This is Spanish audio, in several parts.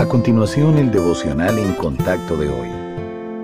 A continuación, el devocional en contacto de hoy.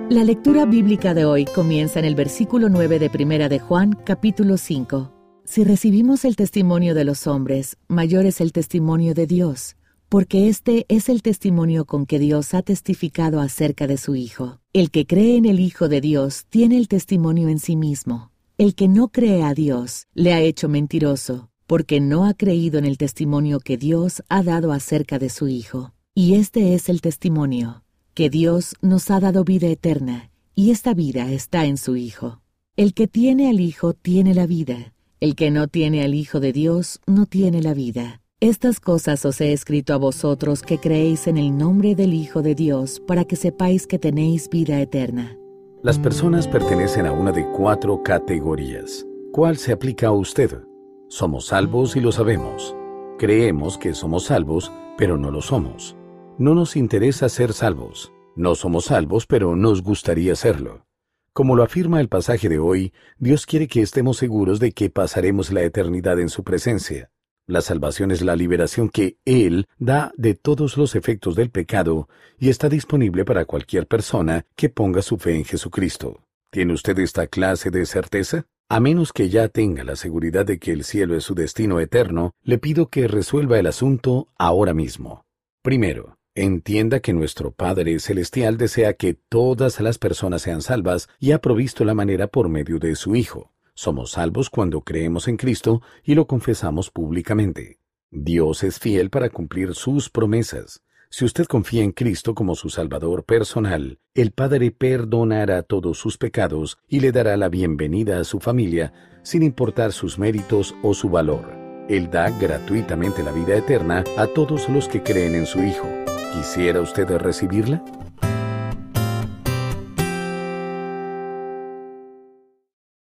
La lectura bíblica de hoy comienza en el versículo 9 de Primera de Juan, capítulo 5. Si recibimos el testimonio de los hombres, mayor es el testimonio de Dios, porque este es el testimonio con que Dios ha testificado acerca de su Hijo. El que cree en el Hijo de Dios tiene el testimonio en sí mismo. El que no cree a Dios le ha hecho mentiroso, porque no ha creído en el testimonio que Dios ha dado acerca de su Hijo. Y este es el testimonio, que Dios nos ha dado vida eterna, y esta vida está en su Hijo. El que tiene al Hijo tiene la vida, el que no tiene al Hijo de Dios no tiene la vida. Estas cosas os he escrito a vosotros que creéis en el nombre del Hijo de Dios, para que sepáis que tenéis vida eterna. Las personas pertenecen a una de cuatro categorías. ¿Cuál se aplica a usted? Somos salvos y lo sabemos. Creemos que somos salvos, pero no lo somos. No nos interesa ser salvos. No somos salvos, pero nos gustaría serlo. Como lo afirma el pasaje de hoy, Dios quiere que estemos seguros de que pasaremos la eternidad en su presencia. La salvación es la liberación que Él da de todos los efectos del pecado y está disponible para cualquier persona que ponga su fe en Jesucristo. ¿Tiene usted esta clase de certeza? A menos que ya tenga la seguridad de que el cielo es su destino eterno, le pido que resuelva el asunto ahora mismo. Primero, Entienda que nuestro Padre Celestial desea que todas las personas sean salvas y ha provisto la manera por medio de su Hijo. Somos salvos cuando creemos en Cristo y lo confesamos públicamente. Dios es fiel para cumplir sus promesas. Si usted confía en Cristo como su Salvador personal, el Padre perdonará todos sus pecados y le dará la bienvenida a su familia, sin importar sus méritos o su valor. Él da gratuitamente la vida eterna a todos los que creen en su Hijo. ¿Quisiera usted recibirla?